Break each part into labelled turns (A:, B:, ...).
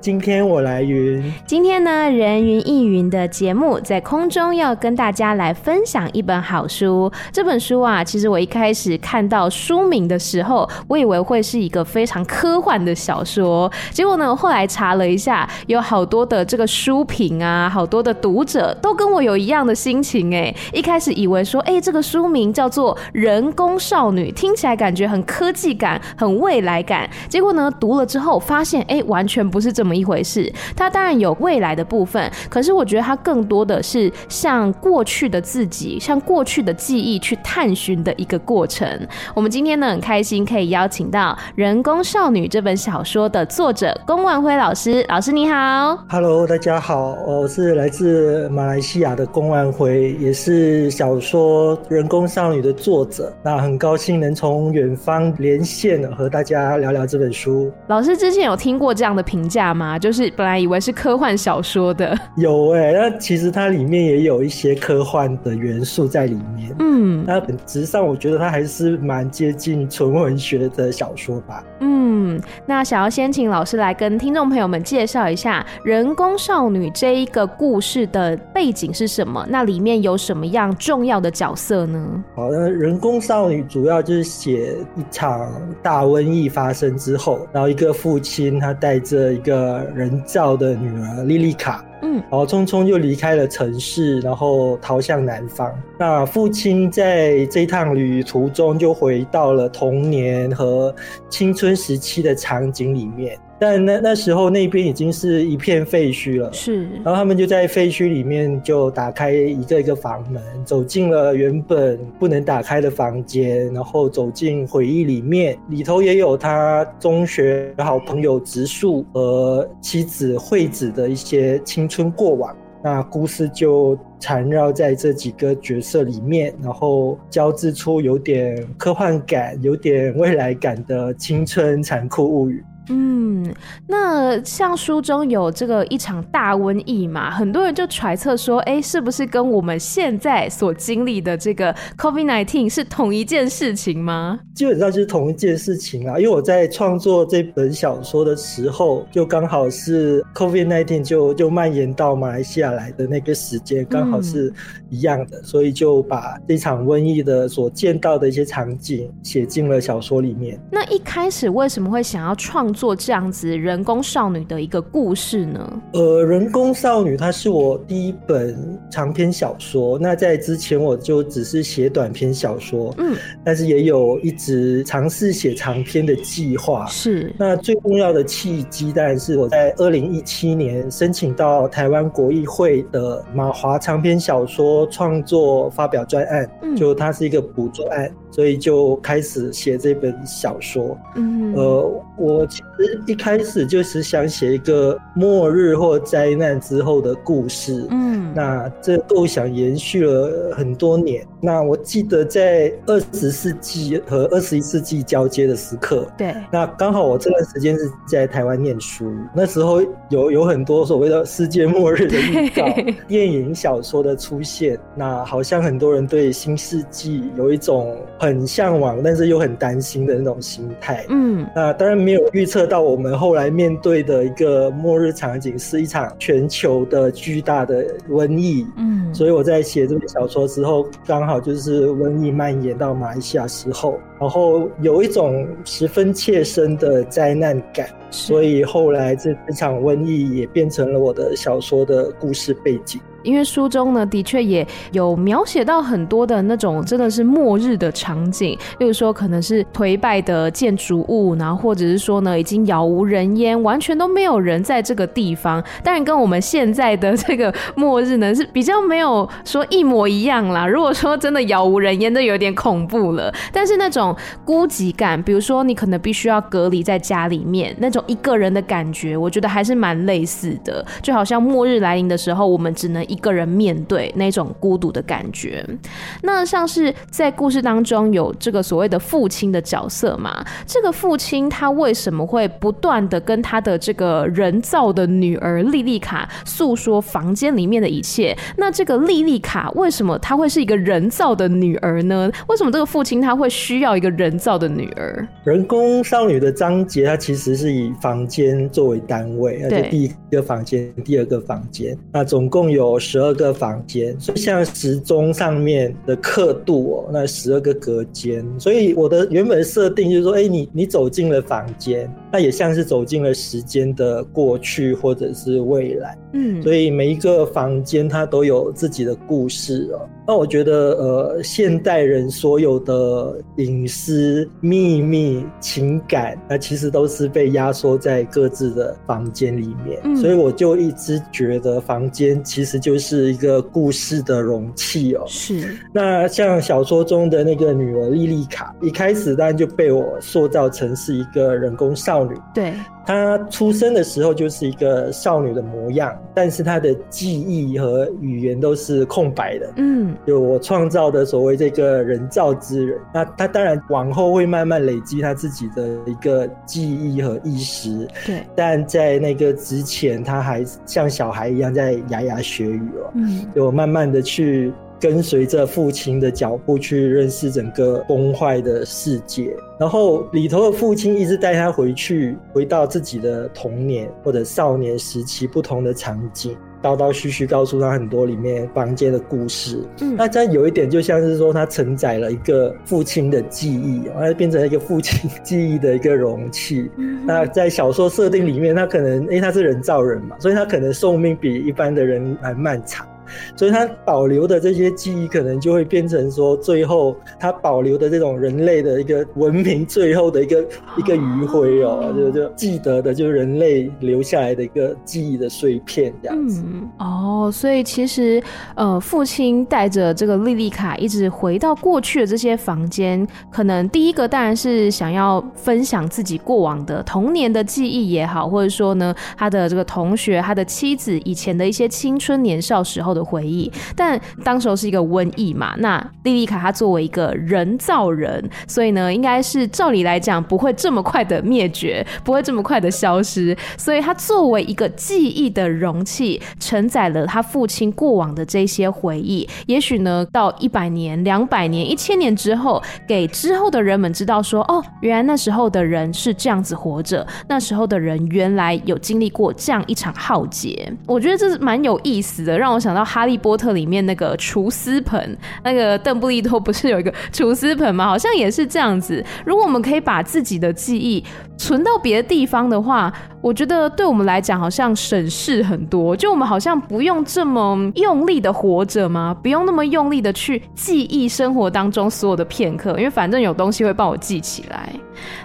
A: 今天我来云。
B: 今天呢，人云亦云的节目在空中要跟大家来分享一本好书。这本书啊，其实我一开始看到书名的时候，我以为会是一个非常科幻的小说。结果呢，后来查了一下，有好多的这个书评啊，好多的读者都跟我有一样的心情。哎，一开始以为说，哎，这个书名叫做《人工少女》，听起来感觉很科技感，很未来感。结果呢，读了之后。发现哎，完全不是这么一回事。它当然有未来的部分，可是我觉得它更多的是向过去的自己，向过去的记忆去探寻的一个过程。我们今天呢，很开心可以邀请到《人工少女》这本小说的作者龚万辉老师。老师你好
A: ，Hello，大家好，我是来自马来西亚的龚万辉，也是小说《人工少女》的作者。那很高兴能从远方连线和大家聊聊这本书。
B: 老师之前。之前有听过这样的评价吗？就是本来以为是科幻小说的，
A: 有哎、欸，那其实它里面也有一些科幻的元素在里面。嗯，那本质上我觉得它还是蛮接近纯文学的小说吧。
B: 嗯，那想要先请老师来跟听众朋友们介绍一下《人工少女》这一个故事的背景是什么？那里面有什么样重要的角色呢？
A: 好，那《人工少女》主要就是写一场大瘟疫发生之后，然后一个父亲。他带着一个人造的女儿莉莉卡，嗯，然后匆匆就离开了城市，然后逃向南方。那父亲在这趟旅途中，就回到了童年和青春时期的场景里面。但那那时候那边已经是一片废墟了，是。然后他们就在废墟里面就打开一个一个房门，走进了原本不能打开的房间，然后走进回忆里面，里头也有他中学好朋友植树和妻子惠子的一些青春过往。那故事就缠绕在这几个角色里面，然后交织出有点科幻感、有点未来感的青春残酷物语。
B: 嗯，那像书中有这个一场大瘟疫嘛，很多人就揣测说，哎，是不是跟我们现在所经历的这个 COVID-19 是同一件事情吗？
A: 基本上就是同一件事情啊，因为我在创作这本小说的时候，就刚好是 COVID-19 就就蔓延到马来西亚来的那个时间，刚好是一样的，嗯、所以就把这场瘟疫的所见到的一些场景写进了小说里面。
B: 那一开始为什么会想要创做这样子人工少女的一个故事呢？
A: 呃，人工少女它是我第一本长篇小说。那在之前我就只是写短篇小说，嗯，但是也有一直尝试写长篇的计划。是。那最重要的契机，当然是我在二零一七年申请到台湾国艺会的马华长篇小说创作发表专案，嗯，就它是一个补助案。所以就开始写这本小说。嗯，呃，我其实一开始就是想写一个末日或灾难之后的故事。嗯，那这构想延续了很多年。那我记得在二十世纪和二十一世纪交接的时刻，对，那刚好我这段时间是在台湾念书，那时候有有很多所谓的世界末日的预告，电影、小说的出现，那好像很多人对新世纪有一种。很向往，但是又很担心的那种心态。嗯，那当然没有预测到我们后来面对的一个末日场景是一场全球的巨大的瘟疫。嗯，所以我在写这本小说之后，刚好就是瘟疫蔓延到马来西亚时候，然后有一种十分切身的灾难感。所以后来这这场瘟疫也变成了我的小说的故事背景。
B: 因为书中呢，的确也有描写到很多的那种真的是末日的场景，例如说可能是颓败的建筑物，然后或者是说呢，已经杳无人烟，完全都没有人在这个地方。当然，跟我们现在的这个末日呢是比较没有说一模一样啦。如果说真的杳无人烟，都有点恐怖了。但是那种孤寂感，比如说你可能必须要隔离在家里面，那种一个人的感觉，我觉得还是蛮类似的。就好像末日来临的时候，我们只能一个人面对那种孤独的感觉。那像是在故事当中有这个所谓的父亲的角色嘛？这个父亲他为什么会不断的跟他的这个人造的女儿莉莉卡诉说房间里面的一切？那这个莉莉卡为什么她会是一个人造的女儿呢？为什么这个父亲他会需要一个人造的女儿？
A: 人工少女的章节，它其实是以房间作为单位，那就第一个房间、第二个房间，那总共有十二个房间，所以像时钟上面的刻度哦，那十二个隔间，所以我的原本设定就是说，哎，你你走进了房间，那也像是走进了时间的过去或者是未来，嗯，所以每一个房间它都有自己的故事哦。那我觉得，呃，现代人所有的隐私、秘密、情感，那其实都是被压缩在各自的房间里面。嗯，所以我就一直觉得，房间其实就是一个故事的容器哦。是。那像小说中的那个女儿莉莉卡，一开始当然就被我塑造成是一个人工少女。对。她出生的时候就是一个少女的模样，但是她的记忆和语言都是空白的。嗯。就我创造的所谓这个人造之人，那她当然往后会慢慢累积她自己的一个记忆和意识。对，但在那个之前，她还像小孩一样在牙牙学语哦。嗯，就慢慢的去跟随着父亲的脚步去认识整个崩坏的世界，然后里头的父亲一直带他回去，回到自己的童年或者少年时期不同的场景。叨叨絮絮告诉他很多里面房间的故事，嗯，那这样有一点就像是说他承载了一个父亲的记忆，它变成了一个父亲记忆的一个容器。嗯、那在小说设定里面，他可能因为他是人造人嘛，所以他可能寿命比一般的人还漫长。所以他保留的这些记忆，可能就会变成说，最后他保留的这种人类的一个文明最后的一个一个余晖哦，就就记得的，就是人类留下来的一个记忆的碎片这样子。
B: 嗯、哦，所以其实呃，父亲带着这个莉莉卡一直回到过去的这些房间，可能第一个当然是想要分享自己过往的童年的记忆也好，或者说呢，他的这个同学、他的妻子以前的一些青春年少时候的回忆，但当时候是一个瘟疫嘛。那莉莉卡她作为一个人造人，所以呢，应该是照理来讲不会这么快的灭绝，不会这么快的消失。所以她作为一个记忆的容器，承载了她父亲过往的这些回忆。也许呢，到一百年、两百年、一千年之后，给之后的人们知道说，哦，原来那时候的人是这样子活着，那时候的人原来有经历过这样一场浩劫。我觉得这是蛮有意思的，让我想到。哈利波特里面那个厨师盆，那个邓布利多不是有一个厨师盆吗？好像也是这样子。如果我们可以把自己的记忆存到别的地方的话，我觉得对我们来讲好像省事很多。就我们好像不用这么用力的活着吗？不用那么用力的去记忆生活当中所有的片刻，因为反正有东西会帮我记起来。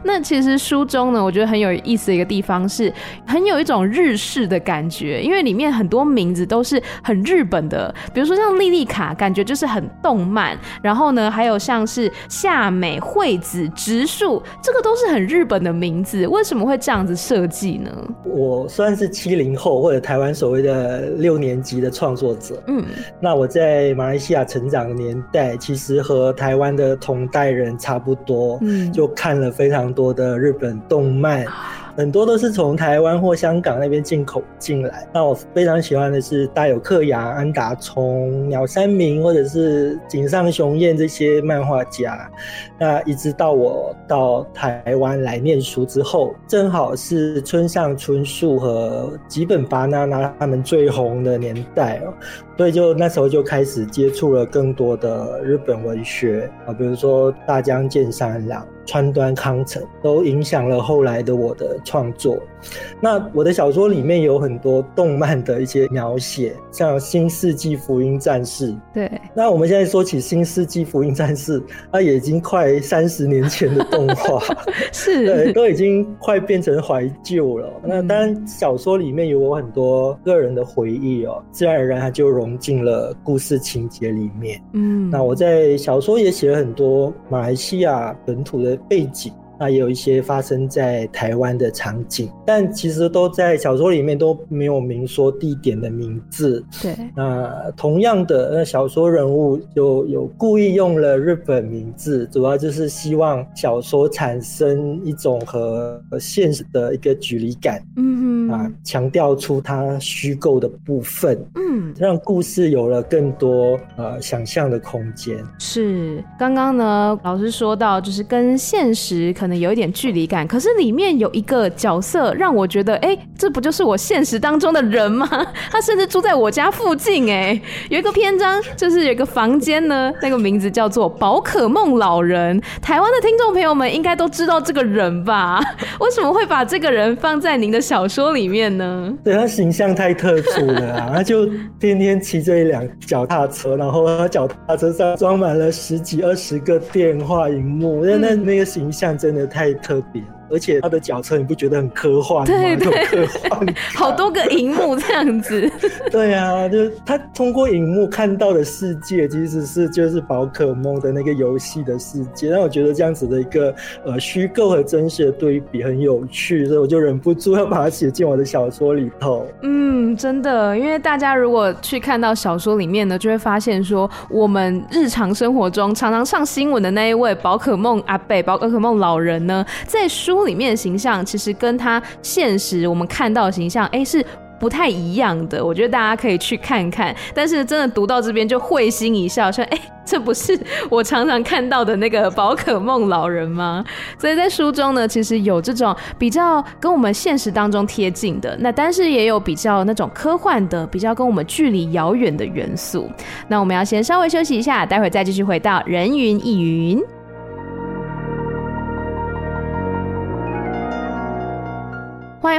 B: 那其实书中呢，我觉得很有意思的一个地方是，很有一种日式的感觉，因为里面很多名字都是很日本的，比如说像莉莉卡，感觉就是很动漫。然后呢，还有像是夏美、惠子、植树，这个都是很日本的名字。为什么会这样子设计呢？
A: 我算是七零后或者台湾所谓的六年级的创作者。嗯，那我在马来西亚成长的年代，其实和台湾的同代人差不多。嗯，就看了。非常多的日本动漫。很多都是从台湾或香港那边进口进来。那我非常喜欢的是大友克洋、安达充、鸟山明或者是井上雄彦这些漫画家。那一直到我到台湾来念书之后，正好是村上春树和吉本芭娜娜他们最红的年代哦，所以就那时候就开始接触了更多的日本文学啊，比如说大江健三郎、川端康成，都影响了后来的我的创作。那我的小说里面有很多动漫的一些描写，像《新世纪福音战士》。对。那我们现在说起《新世纪福音战士》，它也已经快三十年前的动画，是。对，都已经快变成怀旧了。嗯。那当然，小说里面有我很多个人的回忆哦，自然而然它就融进了故事情节里面。嗯。那我在小说也写了很多马来西亚本土的背景。那也有一些发生在台湾的场景，但其实都在小说里面都没有明说地点的名字。
B: 对，
A: 那同样的，那小说人物就有故意用了日本名字，主要就是希望小说产生一种和现实的一个距离感。嗯哼，啊，强调出它虚构的部分。嗯，让故事有了更多呃想象的空间。
B: 是，刚刚呢，老师说到就是跟现实可能有一点距离感，可是里面有一个角色让我觉得，哎、欸，这不就是我现实当中的人吗？他甚至住在我家附近，哎，有一个篇章就是有一个房间呢，那个名字叫做宝可梦老人。台湾的听众朋友们应该都知道这个人吧？为什么会把这个人放在您的小说里面呢？
A: 对，他形象太特殊了啊，他就天天骑着一辆脚踏车，然后他脚踏车上装满了十几二十个电话荧幕，那、嗯、那那个形象真的太特别。而且他的脚车，你不觉得很科幻吗？
B: 对 对，
A: 科幻，
B: 好多个荧幕这样子。
A: 对啊，就是他通过荧幕看到的世界，其实是就是宝可梦的那个游戏的世界。让我觉得这样子的一个呃虚构和真实的对比很有趣，所以我就忍不住要把它写进我的小说里头。
B: 嗯，真的，因为大家如果去看到小说里面呢，就会发现说，我们日常生活中常常上新闻的那一位宝可梦阿贝、宝可梦老人呢，在书。里面的形象其实跟他现实我们看到的形象，哎，是不太一样的。我觉得大家可以去看看。但是真的读到这边就会心一笑，说：“哎，这不是我常常看到的那个宝可梦老人吗？”所以在书中呢，其实有这种比较跟我们现实当中贴近的，那但是也有比较那种科幻的，比较跟我们距离遥远的元素。那我们要先稍微休息一下，待会再继续回到人云亦云。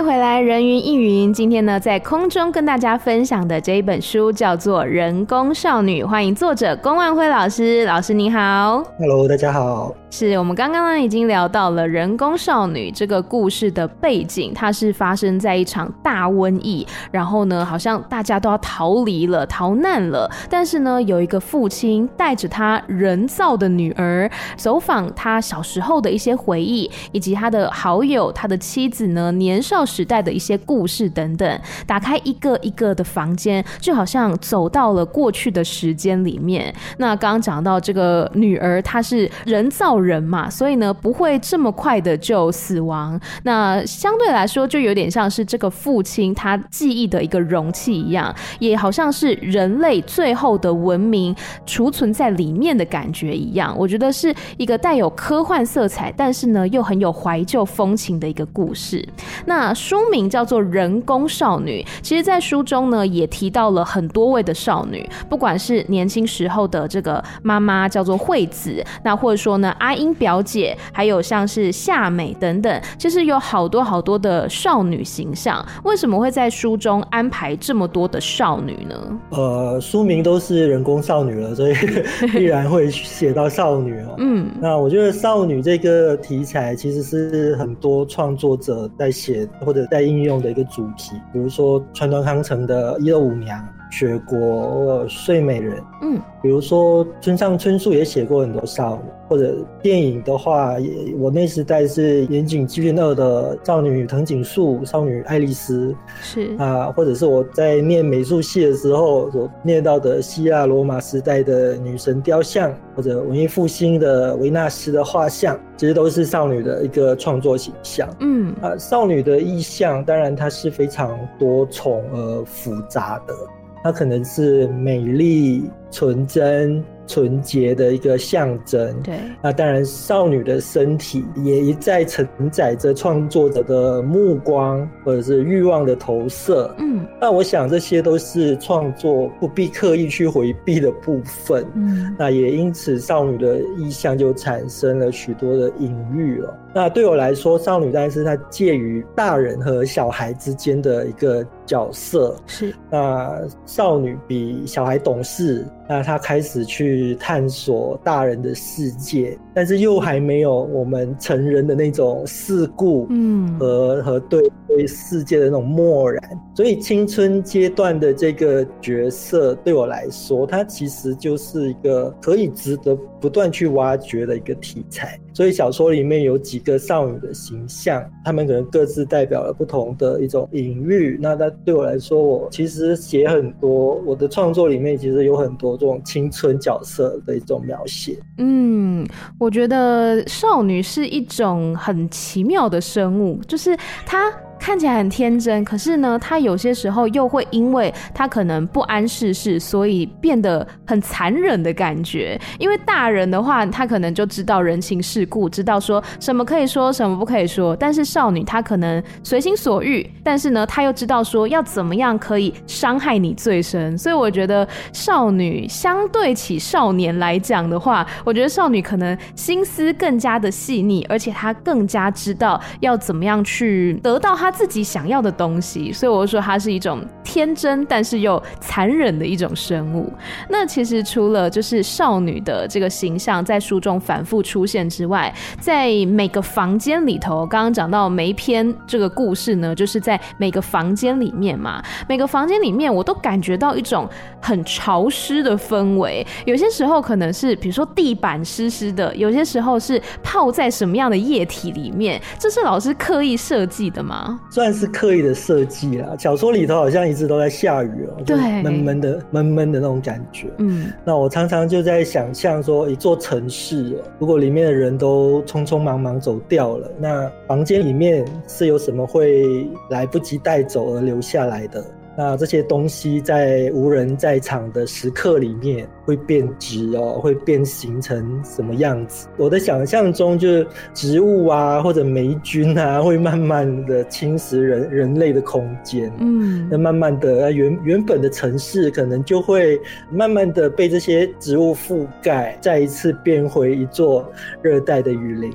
B: 回来，人云亦云。今天呢，在空中跟大家分享的这一本书叫做《人工少女》，欢迎作者龚万辉老师。老师你好
A: ，Hello，大家好。
B: 是我们刚刚呢已经聊到了人工少女这个故事的背景，它是发生在一场大瘟疫，然后呢好像大家都要逃离了、逃难了，但是呢有一个父亲带着他人造的女儿走访他小时候的一些回忆，以及他的好友、他的妻子呢年少时代的一些故事等等，打开一个一个的房间，就好像走到了过去的时间里面。那刚刚讲到这个女儿，她是人造人嘛，所以呢不会这么快的就死亡。那相对来说，就有点像是这个父亲他记忆的一个容器一样，也好像是人类最后的文明储存在里面的感觉一样。我觉得是一个带有科幻色彩，但是呢又很有怀旧风情的一个故事。那书名叫做《人工少女》，其实，在书中呢也提到了很多位的少女，不管是年轻时候的这个妈妈叫做惠子，那或者说呢阿。英表姐，还有像是夏美等等，其实有好多好多的少女形象。为什么会在书中安排这么多的少女呢？
A: 呃，书名都是人工少女了，所以 必然会写到少女哦。嗯，那我觉得少女这个题材其实是很多创作者在写或者在应用的一个主题，比如说川端康成的《一二五娘》。雪国睡美人，嗯，比如说村上春树也写过很多少女，或者电影的话，也我那时代是岩井俊二的少女藤井树、少女爱丽丝，是啊，或者是我在念美术系的时候所念到的希腊罗马时代的女神雕像，或者文艺复兴的维纳斯的画像，其实都是少女的一个创作形象。嗯啊，少女的意象当然它是非常多重而复杂的。它可能是美丽、纯真。纯洁的一个象征。对，那当然，少女的身体也一再承载着创作者的目光或者是欲望的投射。嗯，那我想这些都是创作不必刻意去回避的部分。嗯，那也因此，少女的意象就产生了许多的隐喻了。那对我来说，少女当然是她介于大人和小孩之间的一个角色。是，那少女比小孩懂事。那他开始去探索大人的世界，但是又还没有我们成人的那种世故，嗯，和和对对世界的那种漠然。所以青春阶段的这个角色对我来说，它其实就是一个可以值得不断去挖掘的一个题材。所以小说里面有几个少女的形象，她们可能各自代表了不同的一种隐喻。那它对我来说，我其实写很多，我的创作里面其实有很多这种青春角色的一种描写。
B: 嗯，我觉得少女是一种很奇妙的生物，就是她。看起来很天真，可是呢，他有些时候又会因为他可能不谙世事，所以变得很残忍的感觉。因为大人的话，他可能就知道人情世故，知道说什么可以说，什么不可以说。但是少女她可能随心所欲，但是呢，她又知道说要怎么样可以伤害你最深。所以我觉得少女相对起少年来讲的话，我觉得少女可能心思更加的细腻，而且她更加知道要怎么样去得到她。自己想要的东西，所以我说它是一种天真，但是又残忍的一种生物。那其实除了就是少女的这个形象在书中反复出现之外，在每个房间里头，刚刚讲到每篇这个故事呢，就是在每个房间里面嘛，每个房间里面我都感觉到一种很潮湿的氛围。有些时候可能是比如说地板湿湿的，有些时候是泡在什么样的液体里面，这是老师刻意设计的吗？
A: 算是刻意的设计啦。小说里头好像一直都在下雨哦、喔，对，闷闷的、闷闷的那种感觉。嗯，那我常常就在想象说，一座城市，如果里面的人都匆匆忙忙走掉了，那房间里面是有什么会来不及带走而留下来的？那这些东西在无人在场的时刻里面会变质哦，会变形成什么样子？我的想象中就是植物啊，或者霉菌啊，会慢慢的侵蚀人人类的空间。嗯，那慢慢的，原原本的城市可能就会慢慢的被这些植物覆盖，再一次变回一座热带的雨林。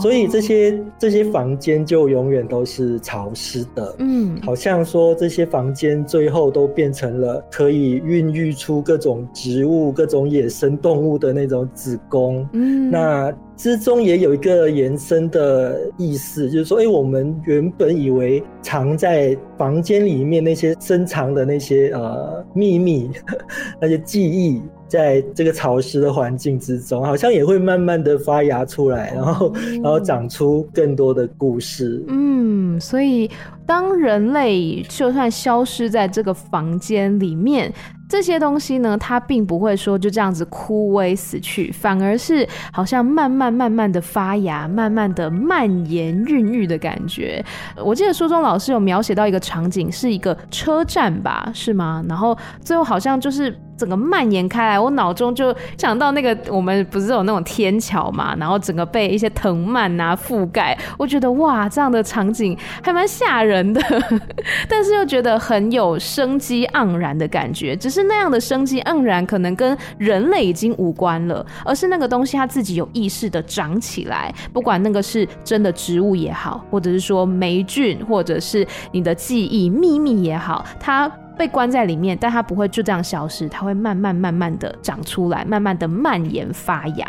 A: 所以这些这些房间就永远都是潮湿的，嗯，好像说这些房间最后都变成了可以孕育出各种植物、各种野生动物的那种子宫，嗯，那之中也有一个延伸的意思，就是说，哎，我们原本以为藏在房间里面那些深藏的那些呃秘密，那些记忆。在这个潮湿的环境之中，好像也会慢慢的发芽出来，然后，然后长出更多的故事。
B: 嗯，所以当人类就算消失在这个房间里面。这些东西呢，它并不会说就这样子枯萎死去，反而是好像慢慢慢慢的发芽，慢慢的蔓延孕育的感觉。我记得书中老师有描写到一个场景，是一个车站吧，是吗？然后最后好像就是整个蔓延开来，我脑中就想到那个我们不是有那种天桥嘛，然后整个被一些藤蔓啊覆盖，我觉得哇，这样的场景还蛮吓人的，但是又觉得很有生机盎然的感觉，只。是那样的生机盎然，可能跟人类已经无关了，而是那个东西它自己有意识的长起来，不管那个是真的植物也好，或者是说霉菌，或者是你的记忆秘密也好，它。被关在里面，但它不会就这样消失，它会慢慢慢慢的长出来，慢慢的蔓延发芽。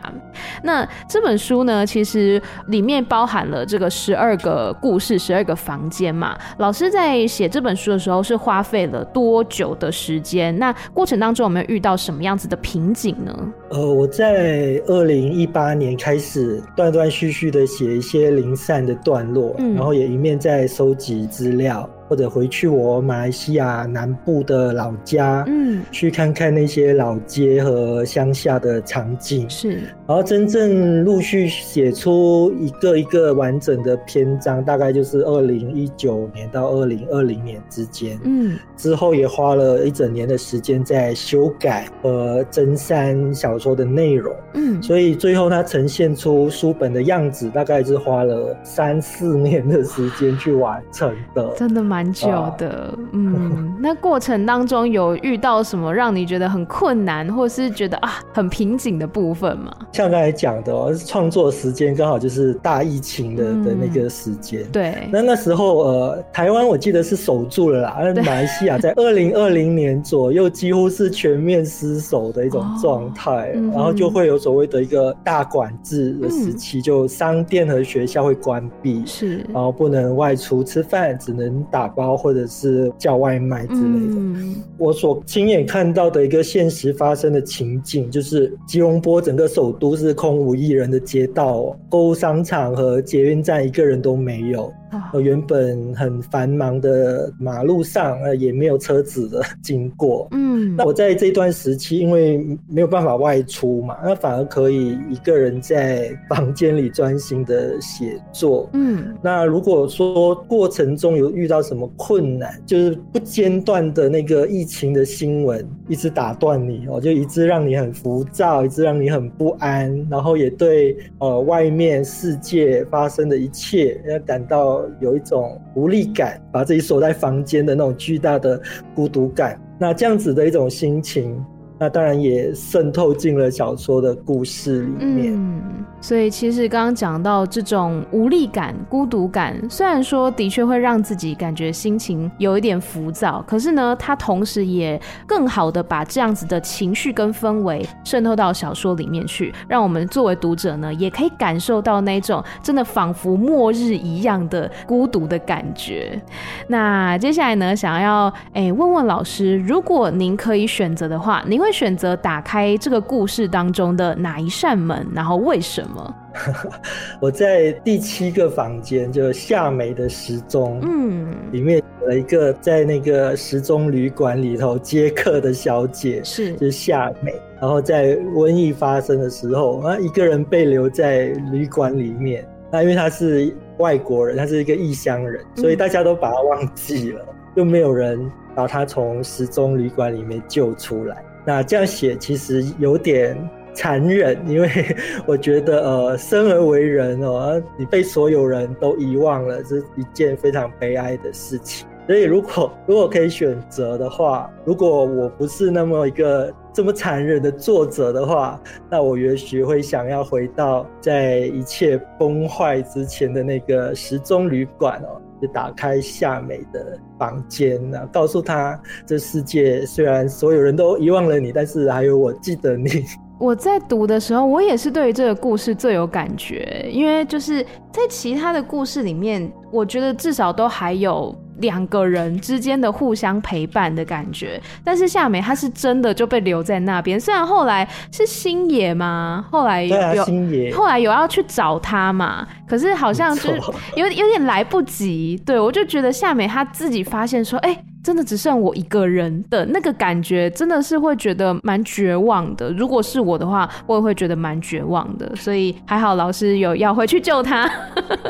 B: 那这本书呢，其实里面包含了这个十二个故事，十二个房间嘛。老师在写这本书的时候是花费了多久的时间？那过程当中有没有遇到什么样子的瓶颈呢？
A: 呃，我在二零一八年开始断断续续的写一些零散的段落，嗯，然后也一面在收集资料。或者回去我马来西亚南部的老家，嗯，去看看那些老街和乡下的场景，是，然后真正陆续写出一个一个完整的篇章，大概就是二零一九年到二零二零年之间，嗯，之后也花了一整年的时间在修改和增删小说的内容，嗯，所以最后它呈现出书本的样子，大概是花了三四年的时间去完成的，
B: 真的吗？蛮久的，嗯，那过程当中有遇到什么让你觉得很困难，或是觉得啊很瓶颈的部分吗？
A: 像刚才讲的哦，创作时间刚好就是大疫情的、嗯、的那个时间。
B: 对，
A: 那那时候呃，台湾我记得是守住了啦，马来西亚在二零二零年左右几乎是全面失守的一种状态，然后就会有所谓的一个大管制的时期，嗯、就商店和学校会关闭，是，然后不能外出吃饭，只能打包或者是叫外卖之类的。嗯、我所亲眼看到的一个现实发生的情景，就是吉隆坡整个首都。都是空无一人的街道，购物商场和捷运站一个人都没有。呃，原本很繁忙的马路上，呃，也没有车子的经过。嗯，那我在这段时期，因为没有办法外出嘛，那反而可以一个人在房间里专心的写作。嗯，那如果说过程中有遇到什么困难，就是不间断的那个疫情的新闻一直打断你哦，就一直让你很浮躁，一直让你很不安，然后也对呃外面世界发生的一切要感到。有一种无力感，把自己锁在房间的那种巨大的孤独感，那这样子的一种心情。那当然也渗透进了小说的故事里面。
B: 嗯，所以其实刚刚讲到这种无力感、孤独感，虽然说的确会让自己感觉心情有一点浮躁，可是呢，它同时也更好的把这样子的情绪跟氛围渗透到小说里面去，让我们作为读者呢，也可以感受到那种真的仿佛末日一样的孤独的感觉。那接下来呢，想要哎、问问老师，如果您可以选择的话，您会会选择打开这个故事当中的哪一扇门？然后为什么？
A: 我在第七个房间，就夏美的时钟，嗯，里面有一个在那个时钟旅馆里头接客的小姐，是，就是夏美。然后在瘟疫发生的时候，啊，一个人被留在旅馆里面。那因为她是外国人，她是一个异乡人，所以大家都把她忘记了，又没有人把他从时钟旅馆里面救出来。那这样写其实有点残忍，因为 我觉得，呃，生而为人哦，你被所有人都遗忘了，是一件非常悲哀的事情。所以，如果如果可以选择的话，如果我不是那么一个这么残忍的作者的话，那我也许会想要回到在一切崩坏之前的那个时钟旅馆哦。就打开夏美的房间，啊，告诉她，这世界虽然所有人都遗忘了你，但是还有我记得你。
B: 我在读的时候，我也是对于这个故事最有感觉，因为就是在其他的故事里面，我觉得至少都还有。两个人之间的互相陪伴的感觉，但是夏美她是真的就被留在那边。虽然后来是星野吗？后来有，
A: 啊，星野。
B: 后来有要去找他嘛？可是好像就有有点来不及。对，我就觉得夏美她自己发现说，哎、欸。真的只剩我一个人的那个感觉，真的是会觉得蛮绝望的。如果是我的话，我也会觉得蛮绝望的。所以还好老师有要回去救他，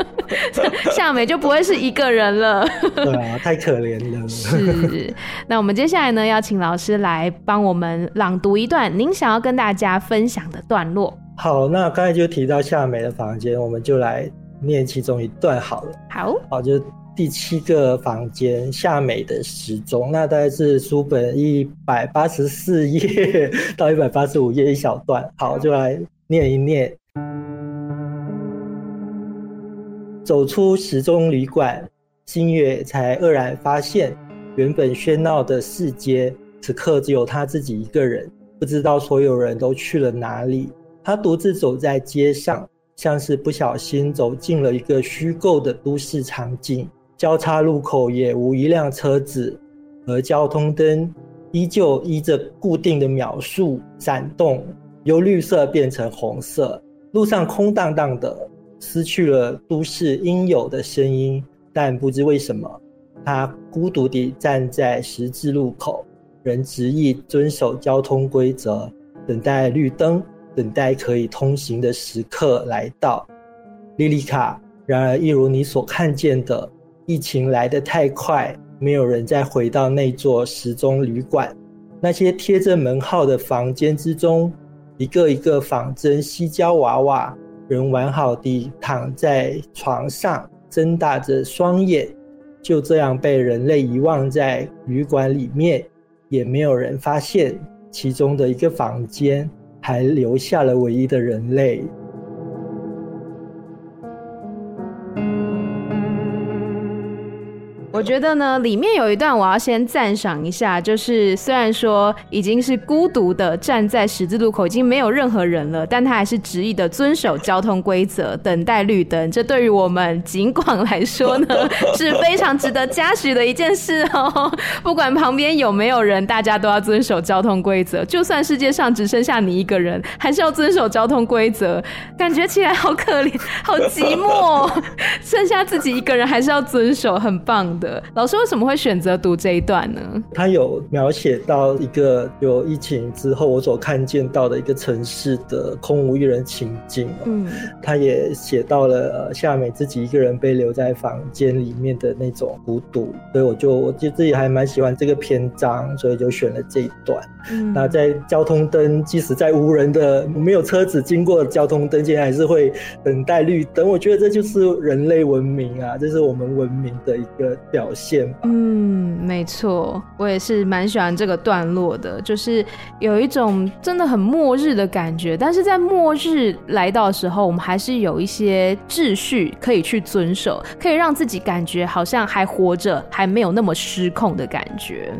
B: 夏美就不会是一个人了。
A: 对啊，太可怜了。
B: 是。那我们接下来呢，要请老师来帮我们朗读一段您想要跟大家分享的段落。
A: 好，那刚才就提到夏美的房间，我们就来念其中一段好了。
B: 好，
A: 好就。第七个房间，夏美的时钟，那大概是书本一百八十四页 到一百八十五页一小段。好，就来念一念。走出时钟旅馆，星月才愕然发现，原本喧闹的市街，此刻只有他自己一个人，不知道所有人都去了哪里。他独自走在街上，像是不小心走进了一个虚构的都市场景。交叉路口也无一辆车子，而交通灯依旧依着固定的秒数闪动，由绿色变成红色。路上空荡荡的，失去了都市应有的声音。但不知为什么，他孤独地站在十字路口，仍执意遵守交通规则，等待绿灯，等待可以通行的时刻来到。莉莉卡，然而一如你所看见的。疫情来得太快，没有人再回到那座时钟旅馆。那些贴着门号的房间之中，一个一个仿真矽胶娃娃仍完好地躺在床上，睁大着双眼，就这样被人类遗忘在旅馆里面，也没有人发现其中的一个房间还留下了唯一的人类。
B: 我觉得呢，里面有一段我要先赞赏一下，就是虽然说已经是孤独的站在十字路口，已经没有任何人了，但他还是执意的遵守交通规则，等待绿灯。这对于我们警管来说呢，是非常值得嘉许的一件事哦。不管旁边有没有人，大家都要遵守交通规则。就算世界上只剩下你一个人，还是要遵守交通规则。感觉起来好可怜，好寂寞，剩下自己一个人还是要遵守，很棒的。老师为什么会选择读这一段呢？
A: 他有描写到一个有疫情之后我所看见到的一个城市的空无一人情境。嗯，他也写到了夏美自己一个人被留在房间里面的那种孤独，所以我就我就自己还蛮喜欢这个篇章，所以就选了这一段。嗯，那在交通灯，即使在无人的没有车子经过的交通灯间，还是会等待绿灯。我觉得这就是人类文明啊，这是我们文明的一个。表现，
B: 嗯，没错，我也是蛮喜欢这个段落的，就是有一种真的很末日的感觉，但是在末日来到的时候，我们还是有一些秩序可以去遵守，可以让自己感觉好像还活着，还没有那么失控的感觉。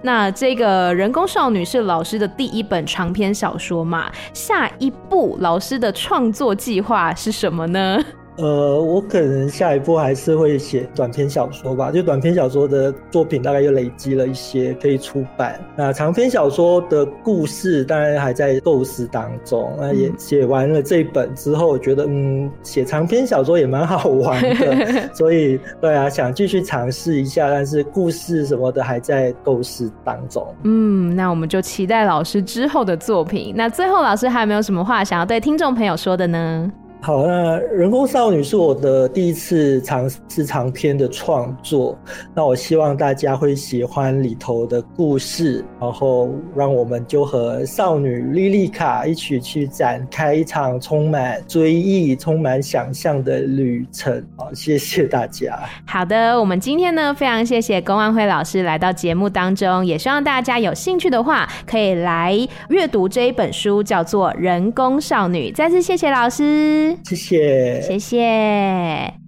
B: 那这个人工少女是老师的第一本长篇小说嘛？下一部老师的创作计划是什么呢？
A: 呃，我可能下一步还是会写短篇小说吧。就短篇小说的作品大概又累积了一些可以出版。那长篇小说的故事当然还在构思当中。那也写完了这一本之后，我觉得嗯，写长篇小说也蛮好玩的。所以对啊，想继续尝试一下，但是故事什么的还在构思当中。
B: 嗯，那我们就期待老师之后的作品。那最后，老师还有没有什么话想要对听众朋友说的呢？
A: 好，那人工少女是我的第一次尝试长篇的创作，那我希望大家会喜欢里头的故事，然后让我们就和少女莉莉卡一起去展开一场充满追忆、充满想象的旅程。好，谢谢大家。
B: 好的，我们今天呢，非常谢谢龚安辉老师来到节目当中，也希望大家有兴趣的话，可以来阅读这一本书，叫做《人工少女》。再次谢谢老师
A: 师。谢
B: 谢，谢谢。